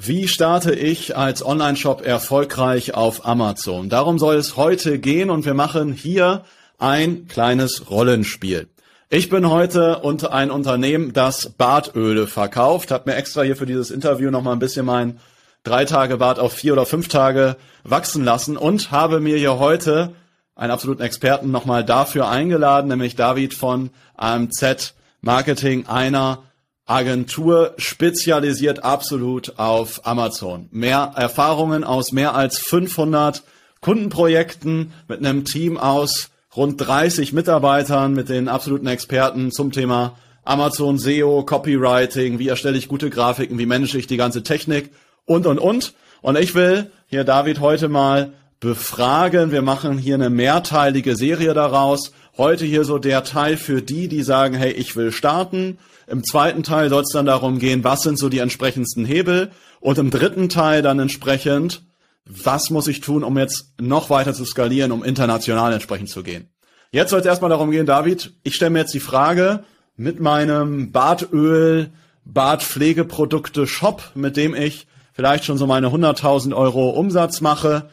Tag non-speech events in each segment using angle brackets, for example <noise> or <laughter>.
Wie starte ich als Online-Shop erfolgreich auf Amazon? Darum soll es heute gehen und wir machen hier ein kleines Rollenspiel. Ich bin heute unter ein Unternehmen, das Bartöle verkauft, habe mir extra hier für dieses Interview noch mal ein bisschen mein drei Tage Bart auf vier oder fünf Tage wachsen lassen und habe mir hier heute einen absoluten Experten nochmal dafür eingeladen, nämlich David von AMZ Marketing, einer Agentur spezialisiert absolut auf Amazon. Mehr Erfahrungen aus mehr als 500 Kundenprojekten mit einem Team aus rund 30 Mitarbeitern, mit den absoluten Experten zum Thema Amazon SEO, Copywriting, wie erstelle ich gute Grafiken, wie manage ich die ganze Technik und, und, und. Und ich will hier David heute mal befragen. Wir machen hier eine mehrteilige Serie daraus. Heute hier so der Teil für die, die sagen, hey, ich will starten. Im zweiten Teil soll es dann darum gehen, was sind so die entsprechendsten Hebel. Und im dritten Teil dann entsprechend, was muss ich tun, um jetzt noch weiter zu skalieren, um international entsprechend zu gehen. Jetzt soll es erstmal darum gehen, David, ich stelle mir jetzt die Frage mit meinem Bartöl, Bartpflegeprodukte Shop, mit dem ich vielleicht schon so meine 100.000 Euro Umsatz mache.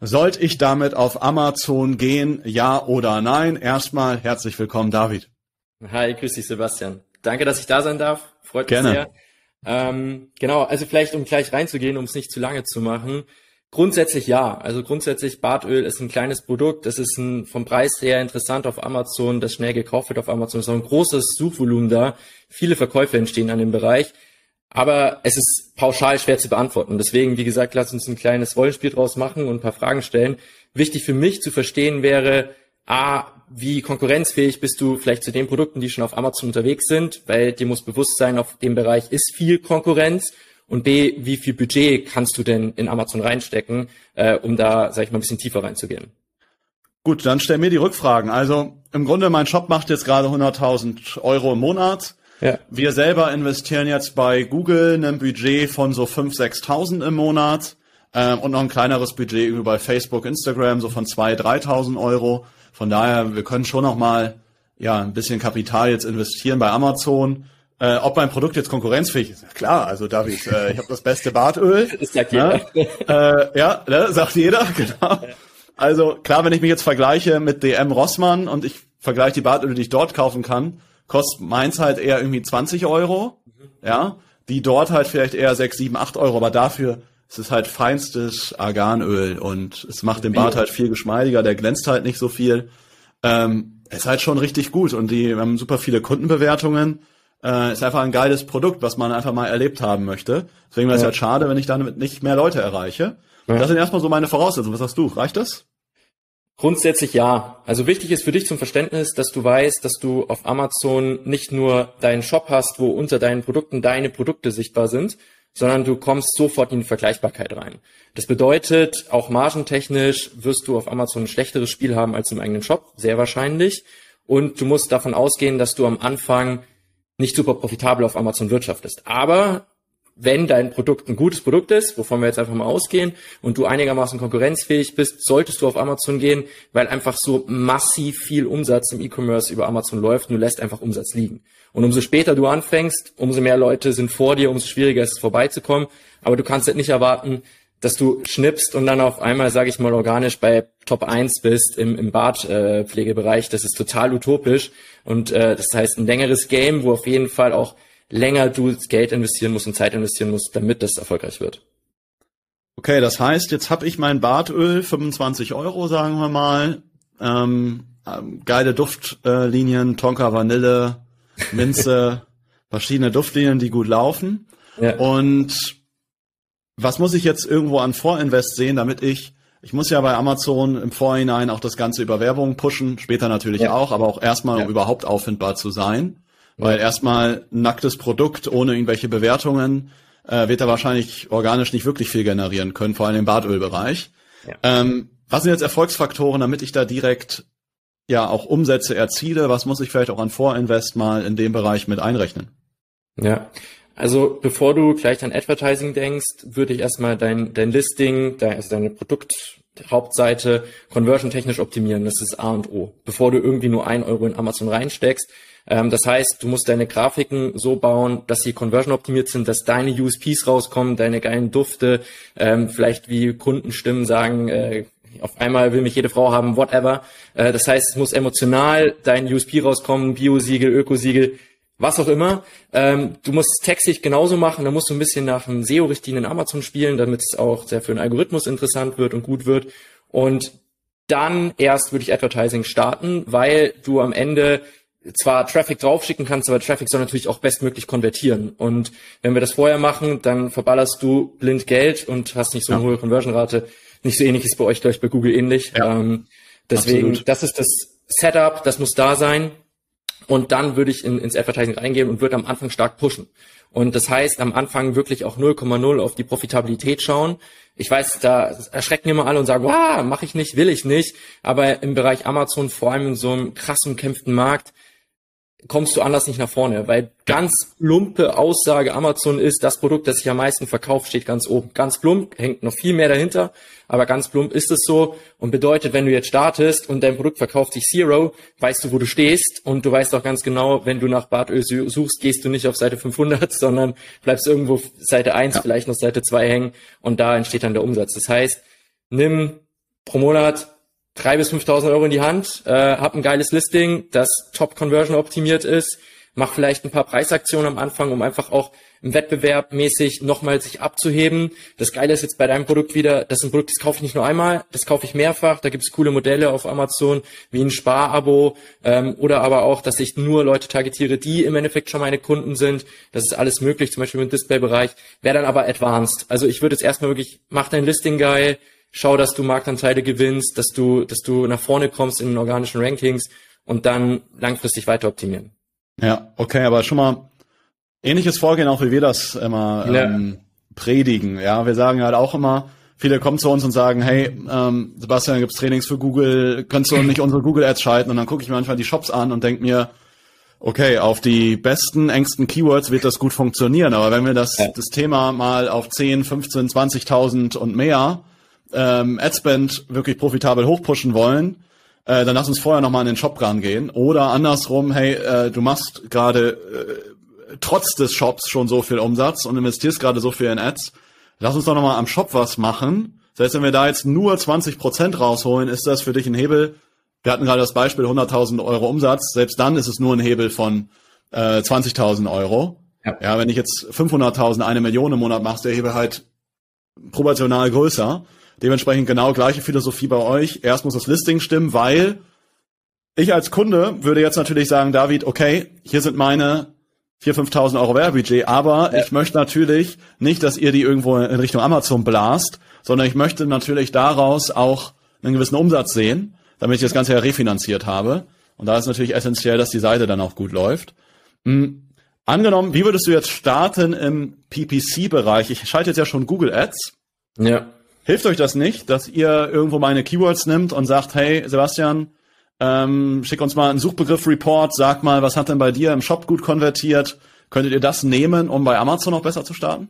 Sollte ich damit auf Amazon gehen, ja oder nein? Erstmal herzlich willkommen, David. Hi, grüß dich, Sebastian. Danke, dass ich da sein darf. Freut Gerne. mich sehr. Ähm, genau, also vielleicht, um gleich reinzugehen, um es nicht zu lange zu machen. Grundsätzlich ja. Also grundsätzlich Bartöl ist ein kleines Produkt. Das ist ein, vom Preis her interessant auf Amazon, das schnell gekauft wird auf Amazon. Es ist auch ein großes Suchvolumen da. Viele Verkäufe entstehen an dem Bereich. Aber es ist pauschal schwer zu beantworten. Deswegen, wie gesagt, lass uns ein kleines Rollenspiel draus machen und ein paar Fragen stellen. Wichtig für mich zu verstehen wäre, A, wie konkurrenzfähig bist du vielleicht zu den Produkten, die schon auf Amazon unterwegs sind, weil dir muss bewusst sein, auf dem Bereich ist viel Konkurrenz. Und B, wie viel Budget kannst du denn in Amazon reinstecken, äh, um da, sag ich mal, ein bisschen tiefer reinzugehen? Gut, dann stell mir die Rückfragen. Also im Grunde, mein Shop macht jetzt gerade 100.000 Euro im Monat. Ja. Wir selber investieren jetzt bei Google ein Budget von so 5.000, 6.000 im Monat ähm, und noch ein kleineres Budget über bei Facebook, Instagram so von 2.000, 3.000 Euro. Von daher, wir können schon noch mal ja ein bisschen Kapital jetzt investieren bei Amazon. Äh, ob mein Produkt jetzt konkurrenzfähig ist, klar. Also David, äh, ich habe das beste Bartöl. <laughs> Das sagt jeder. Ne? Äh, ja, ne? sagt jeder, <laughs> genau. Also klar, wenn ich mich jetzt vergleiche mit DM Rossmann und ich vergleiche die Bartöle, die ich dort kaufen kann, kostet meins halt eher irgendwie 20 Euro, ja, die dort halt vielleicht eher 6, 7, 8 Euro, aber dafür ist es halt feinstes Arganöl und es macht den Bart halt viel geschmeidiger, der glänzt halt nicht so viel. Ähm, ist halt schon richtig gut und die haben super viele Kundenbewertungen. Äh, ist einfach ein geiles Produkt, was man einfach mal erlebt haben möchte. Deswegen wäre es ja. halt schade, wenn ich damit nicht mehr Leute erreiche. Ja. Das sind erstmal so meine Voraussetzungen. Was sagst du? Reicht das? Grundsätzlich ja. Also wichtig ist für dich zum Verständnis, dass du weißt, dass du auf Amazon nicht nur deinen Shop hast, wo unter deinen Produkten deine Produkte sichtbar sind, sondern du kommst sofort in die Vergleichbarkeit rein. Das bedeutet, auch margentechnisch wirst du auf Amazon ein schlechteres Spiel haben als im eigenen Shop, sehr wahrscheinlich. Und du musst davon ausgehen, dass du am Anfang nicht super profitabel auf Amazon wirtschaftest. Aber wenn dein Produkt ein gutes Produkt ist, wovon wir jetzt einfach mal ausgehen, und du einigermaßen konkurrenzfähig bist, solltest du auf Amazon gehen, weil einfach so massiv viel Umsatz im E-Commerce über Amazon läuft und du lässt einfach Umsatz liegen. Und umso später du anfängst, umso mehr Leute sind vor dir, umso schwieriger ist es vorbeizukommen. Aber du kannst halt nicht erwarten, dass du schnippst und dann auf einmal, sage ich mal, organisch bei Top 1 bist im, im Bartpflegebereich. Äh, das ist total utopisch. Und äh, das heißt ein längeres Game, wo auf jeden Fall auch länger du Geld investieren musst und Zeit investieren musst, damit das erfolgreich wird. Okay, das heißt, jetzt habe ich mein Bartöl, 25 Euro, sagen wir mal. Ähm, ähm, geile Duftlinien, äh, Tonka Vanille, Minze, <laughs> verschiedene Duftlinien, die gut laufen. Ja. Und was muss ich jetzt irgendwo an Vorinvest sehen, damit ich, ich muss ja bei Amazon im Vorhinein auch das Ganze über Werbung pushen, später natürlich ja. auch, aber auch erstmal, um ja. überhaupt auffindbar zu sein. Weil erstmal nacktes Produkt ohne irgendwelche Bewertungen äh, wird er wahrscheinlich organisch nicht wirklich viel generieren können, vor allem im Bartölbereich. Ja. Ähm, was sind jetzt Erfolgsfaktoren, damit ich da direkt ja auch Umsätze erziele? Was muss ich vielleicht auch an Vorinvest mal in dem Bereich mit einrechnen? Ja, also bevor du gleich an Advertising denkst, würde ich erstmal dein, dein Listing, dein, also deine Produkthauptseite conversion technisch optimieren. Das ist A und O. Bevor du irgendwie nur ein Euro in Amazon reinsteckst. Ähm, das heißt, du musst deine Grafiken so bauen, dass sie conversion optimiert sind, dass deine USPs rauskommen, deine geilen Dufte, ähm, vielleicht wie Kundenstimmen sagen, äh, auf einmal will mich jede Frau haben, whatever. Äh, das heißt, es muss emotional dein USP rauskommen, Bio-Siegel, Ökosiegel, was auch immer. Ähm, du musst textig genauso machen, da musst du ein bisschen nach einem SEO-Richtlinien Amazon spielen, damit es auch sehr für den Algorithmus interessant wird und gut wird. Und dann erst würde ich Advertising starten, weil du am Ende zwar Traffic draufschicken kannst, aber Traffic soll natürlich auch bestmöglich konvertieren. Und wenn wir das vorher machen, dann verballerst du blind Geld und hast nicht so eine ja. hohe Conversion-Rate. Nicht so ähnlich ist bei euch, glaube ich, bei Google ähnlich. Ja. Ähm, deswegen, Absolut. das ist das Setup, das muss da sein. Und dann würde ich in, ins Advertising reingehen und würde am Anfang stark pushen. Und das heißt, am Anfang wirklich auch 0,0 auf die Profitabilität schauen. Ich weiß, da erschrecken immer alle und sagen, wow, mache ich nicht, will ich nicht. Aber im Bereich Amazon, vor allem in so einem krassen kämpften Markt, kommst du anders nicht nach vorne, weil ganz plumpe Aussage Amazon ist, das Produkt, das sich am meisten verkauft, steht ganz oben. Ganz plump, hängt noch viel mehr dahinter, aber ganz plump ist es so und bedeutet, wenn du jetzt startest und dein Produkt verkauft sich Zero, weißt du, wo du stehst und du weißt auch ganz genau, wenn du nach Bartöl suchst, gehst du nicht auf Seite 500, <laughs> sondern bleibst irgendwo Seite 1, ja. vielleicht noch Seite 2 hängen und da entsteht dann der Umsatz. Das heißt, nimm pro Monat drei bis 5.000 Euro in die Hand, äh, hab ein geiles Listing, das Top Conversion optimiert ist, mach vielleicht ein paar Preisaktionen am Anfang, um einfach auch im Wettbewerb mäßig nochmal sich abzuheben. Das Geile ist jetzt bei deinem Produkt wieder, das ist ein Produkt, das kaufe ich nicht nur einmal, das kaufe ich mehrfach. Da gibt es coole Modelle auf Amazon, wie ein Sparabo ähm, oder aber auch, dass ich nur Leute targetiere, die im Endeffekt schon meine Kunden sind. Das ist alles möglich, zum Beispiel im Display-Bereich. Wäre dann aber advanced. Also ich würde jetzt erstmal wirklich, mach dein Listing geil, schau, dass du Marktanteile gewinnst, dass du, dass du nach vorne kommst in den organischen Rankings und dann langfristig weiter optimieren. Ja, okay, aber schon mal ähnliches Vorgehen, auch wie wir das immer ja. ähm, predigen. Ja, wir sagen halt auch immer, viele kommen zu uns und sagen, hey, ähm, Sebastian, gibt's Trainings für Google, könntest du nicht unsere Google Ads schalten? Und dann gucke ich mir manchmal die Shops an und denk mir, okay, auf die besten, engsten Keywords wird das gut funktionieren. Aber wenn wir das, ja. das Thema mal auf 10, 15, 20.000 und mehr ähm, Adspend wirklich profitabel hochpushen wollen, äh, dann lass uns vorher nochmal in den Shop rangehen. Oder andersrum, hey, äh, du machst gerade äh, trotz des Shops schon so viel Umsatz und investierst gerade so viel in Ads. Lass uns doch nochmal am Shop was machen. Heißt, wenn wir da jetzt nur 20 Prozent rausholen, ist das für dich ein Hebel. Wir hatten gerade das Beispiel 100.000 Euro Umsatz. Selbst dann ist es nur ein Hebel von äh, 20.000 Euro. Ja. ja, wenn ich jetzt 500.000, eine Million im Monat machst, der Hebel halt proportional größer. Dementsprechend genau gleiche Philosophie bei euch. Erst muss das Listing stimmen, weil ich als Kunde würde jetzt natürlich sagen, David, okay, hier sind meine 4.000, 5.000 Euro Werbebudget, aber ja. ich möchte natürlich nicht, dass ihr die irgendwo in Richtung Amazon blast, sondern ich möchte natürlich daraus auch einen gewissen Umsatz sehen, damit ich das Ganze ja refinanziert habe. Und da ist natürlich essentiell, dass die Seite dann auch gut läuft. Mhm. Angenommen, wie würdest du jetzt starten im PPC-Bereich? Ich schalte jetzt ja schon Google Ads. Ja. Hilft euch das nicht, dass ihr irgendwo meine Keywords nimmt und sagt, hey Sebastian, ähm, schick uns mal einen Suchbegriff-Report, sag mal, was hat denn bei dir im Shop gut konvertiert? Könntet ihr das nehmen, um bei Amazon noch besser zu starten?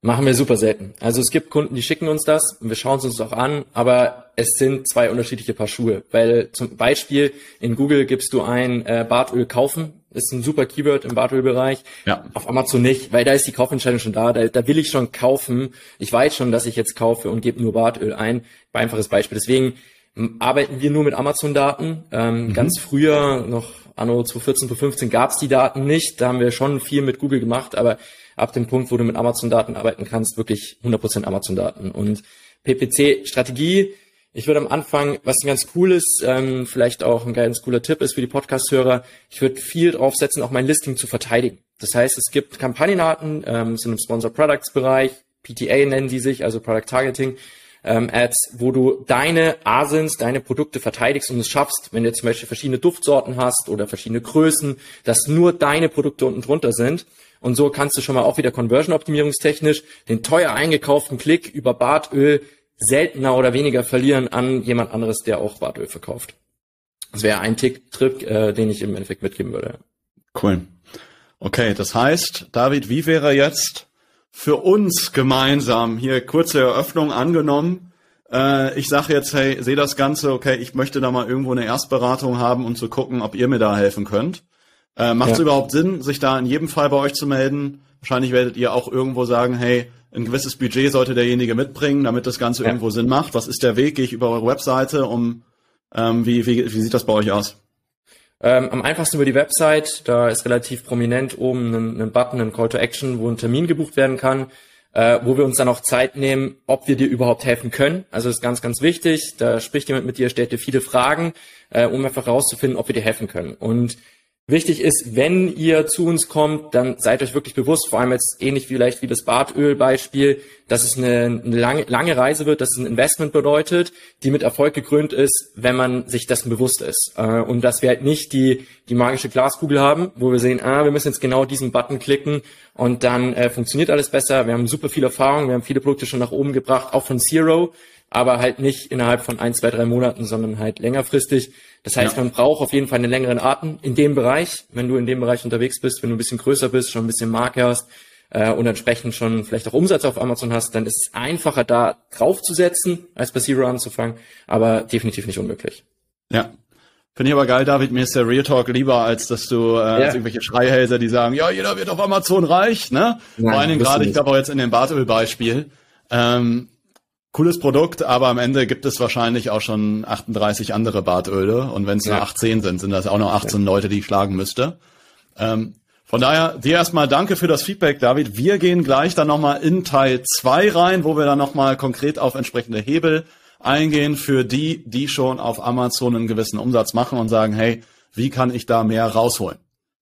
Machen wir super selten. Also es gibt Kunden, die schicken uns das und wir schauen es uns auch an, aber es sind zwei unterschiedliche Paar Schuhe. Weil zum Beispiel in Google gibst du ein äh, Bartöl kaufen, ist ein super Keyword im Bartölbereich. Ja. Auf Amazon nicht, weil da ist die Kaufentscheidung schon da. da. Da will ich schon kaufen. Ich weiß schon, dass ich jetzt kaufe und gebe nur Bartöl ein. Einfaches Beispiel. Deswegen arbeiten wir nur mit Amazon-Daten. Ähm, mhm. Ganz früher, noch anno 2014, 2015, gab es die Daten nicht. Da haben wir schon viel mit Google gemacht, aber ab dem Punkt, wo du mit Amazon-Daten arbeiten kannst, wirklich 100% Amazon-Daten. Und PPC-Strategie ich würde am Anfang, was ganz cool ist, ähm, vielleicht auch ein ganz cooler Tipp ist für die Podcast-Hörer, ich würde viel draufsetzen, auch mein Listing zu verteidigen. Das heißt, es gibt Kampagnenarten, ähm, sind im Sponsor Products Bereich, PTA nennen die sich, also Product Targeting, ähm, Ads, wo du deine Asins, deine Produkte verteidigst und es schaffst, wenn du zum Beispiel verschiedene Duftsorten hast oder verschiedene Größen, dass nur deine Produkte unten drunter sind. Und so kannst du schon mal auch wieder Conversion optimierungstechnisch den teuer eingekauften Klick über Bartöl seltener oder weniger verlieren an jemand anderes, der auch Bartöl verkauft. Das wäre ein Tick, Trick, äh, den ich im Endeffekt mitgeben würde. Cool. Okay, das heißt, David, wie wäre jetzt für uns gemeinsam hier kurze Eröffnung angenommen? Äh, ich sage jetzt, hey, sehe das Ganze, okay, ich möchte da mal irgendwo eine Erstberatung haben, um zu gucken, ob ihr mir da helfen könnt. Äh, Macht es ja. überhaupt Sinn, sich da in jedem Fall bei euch zu melden? Wahrscheinlich werdet ihr auch irgendwo sagen, hey, ein gewisses Budget sollte derjenige mitbringen, damit das Ganze ja. irgendwo Sinn macht. Was ist der Weg? Gehe ich über eure Webseite, um ähm, wie, wie, wie sieht das bei euch aus? Ähm, am einfachsten über die Website, da ist relativ prominent oben ein, ein Button, ein Call to Action, wo ein Termin gebucht werden kann, äh, wo wir uns dann auch Zeit nehmen, ob wir dir überhaupt helfen können. Also das ist ganz, ganz wichtig. Da spricht jemand mit dir, stellt dir viele Fragen, äh, um einfach herauszufinden, ob wir dir helfen können. Und Wichtig ist, wenn ihr zu uns kommt, dann seid euch wirklich bewusst, vor allem jetzt ähnlich vielleicht wie das Bartöl-Beispiel, dass es eine, eine lange, lange Reise wird, dass es ein Investment bedeutet, die mit Erfolg gekrönt ist, wenn man sich dessen bewusst ist. Äh, und dass wir halt nicht die, die magische Glaskugel haben, wo wir sehen, ah, wir müssen jetzt genau diesen Button klicken und dann äh, funktioniert alles besser. Wir haben super viel Erfahrung, wir haben viele Produkte schon nach oben gebracht, auch von Zero, aber halt nicht innerhalb von ein, zwei, drei Monaten, sondern halt längerfristig. Das heißt, ja. man braucht auf jeden Fall einen längeren Atem in dem Bereich, wenn du in dem Bereich unterwegs bist, wenn du ein bisschen größer bist, schon ein bisschen Marke hast äh, und entsprechend schon vielleicht auch Umsatz auf Amazon hast, dann ist es einfacher, da draufzusetzen, als bei Zero anzufangen, aber definitiv nicht unmöglich. Ja, Finde ich aber geil, David. Mir ist der Real Talk lieber, als dass du äh, ja. als irgendwelche Schreihälser, die sagen, ja, jeder wird auf Amazon reich, ne? Nein, Vor allen Dingen gerade, ich glaube auch jetzt in dem Bartöl-Beispiel. Ähm, cooles Produkt, aber am Ende gibt es wahrscheinlich auch schon 38 andere Bartöle und wenn es ja. nur 18 sind, sind das auch noch 18 ja. Leute, die ich schlagen müsste. Ähm, von daher dir erstmal danke für das Feedback, David. Wir gehen gleich dann nochmal in Teil 2 rein, wo wir dann nochmal konkret auf entsprechende Hebel eingehen für die, die schon auf Amazon einen gewissen Umsatz machen und sagen, hey, wie kann ich da mehr rausholen?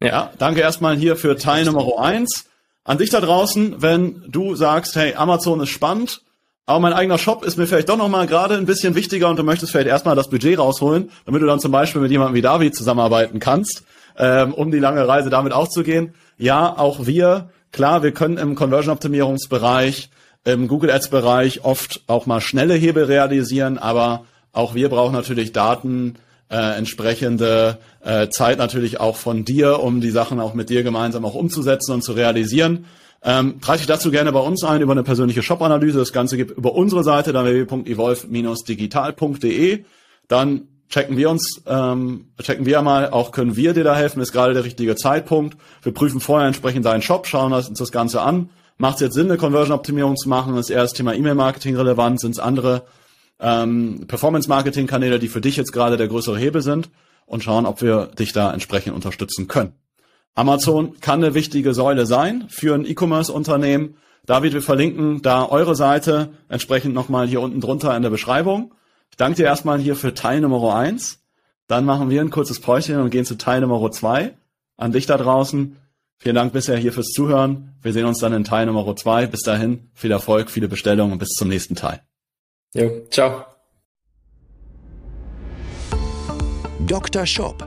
Ja, ja danke erstmal hier für Teil Nummer 1. An dich da draußen, wenn du sagst, hey, Amazon ist spannend, aber mein eigener Shop ist mir vielleicht doch nochmal gerade ein bisschen wichtiger und du möchtest vielleicht erstmal das Budget rausholen, damit du dann zum Beispiel mit jemandem wie David zusammenarbeiten kannst, ähm, um die lange Reise damit auch zu gehen. Ja, auch wir, klar, wir können im Conversion-Optimierungsbereich, im Google Ads-Bereich oft auch mal schnelle Hebel realisieren, aber auch wir brauchen natürlich Daten, äh, entsprechende äh, Zeit natürlich auch von dir, um die Sachen auch mit dir gemeinsam auch umzusetzen und zu realisieren. Ähm, trage dich dazu gerne bei uns ein über eine persönliche Shop-Analyse. Das Ganze gibt über unsere Seite, www.evolve-digital.de. Dann checken wir uns, ähm, checken wir mal, auch können wir dir da helfen, ist gerade der richtige Zeitpunkt. Wir prüfen vorher entsprechend deinen Shop, schauen uns das Ganze an. Macht es jetzt Sinn, eine Conversion-Optimierung zu machen? Ist eher das Thema E-Mail-Marketing relevant? Sind es andere ähm, Performance-Marketing-Kanäle, die für dich jetzt gerade der größere Hebel sind? Und schauen, ob wir dich da entsprechend unterstützen können. Amazon kann eine wichtige Säule sein für ein E-Commerce-Unternehmen. David, wir verlinken da eure Seite entsprechend nochmal hier unten drunter in der Beschreibung. Ich danke dir erstmal hier für Teil Nummer eins. Dann machen wir ein kurzes Päuschen und gehen zu Teil Nummer zwei. An dich da draußen. Vielen Dank bisher hier fürs Zuhören. Wir sehen uns dann in Teil Nummer zwei. Bis dahin, viel Erfolg, viele Bestellungen und bis zum nächsten Teil. Jo, ciao. Dr. Shop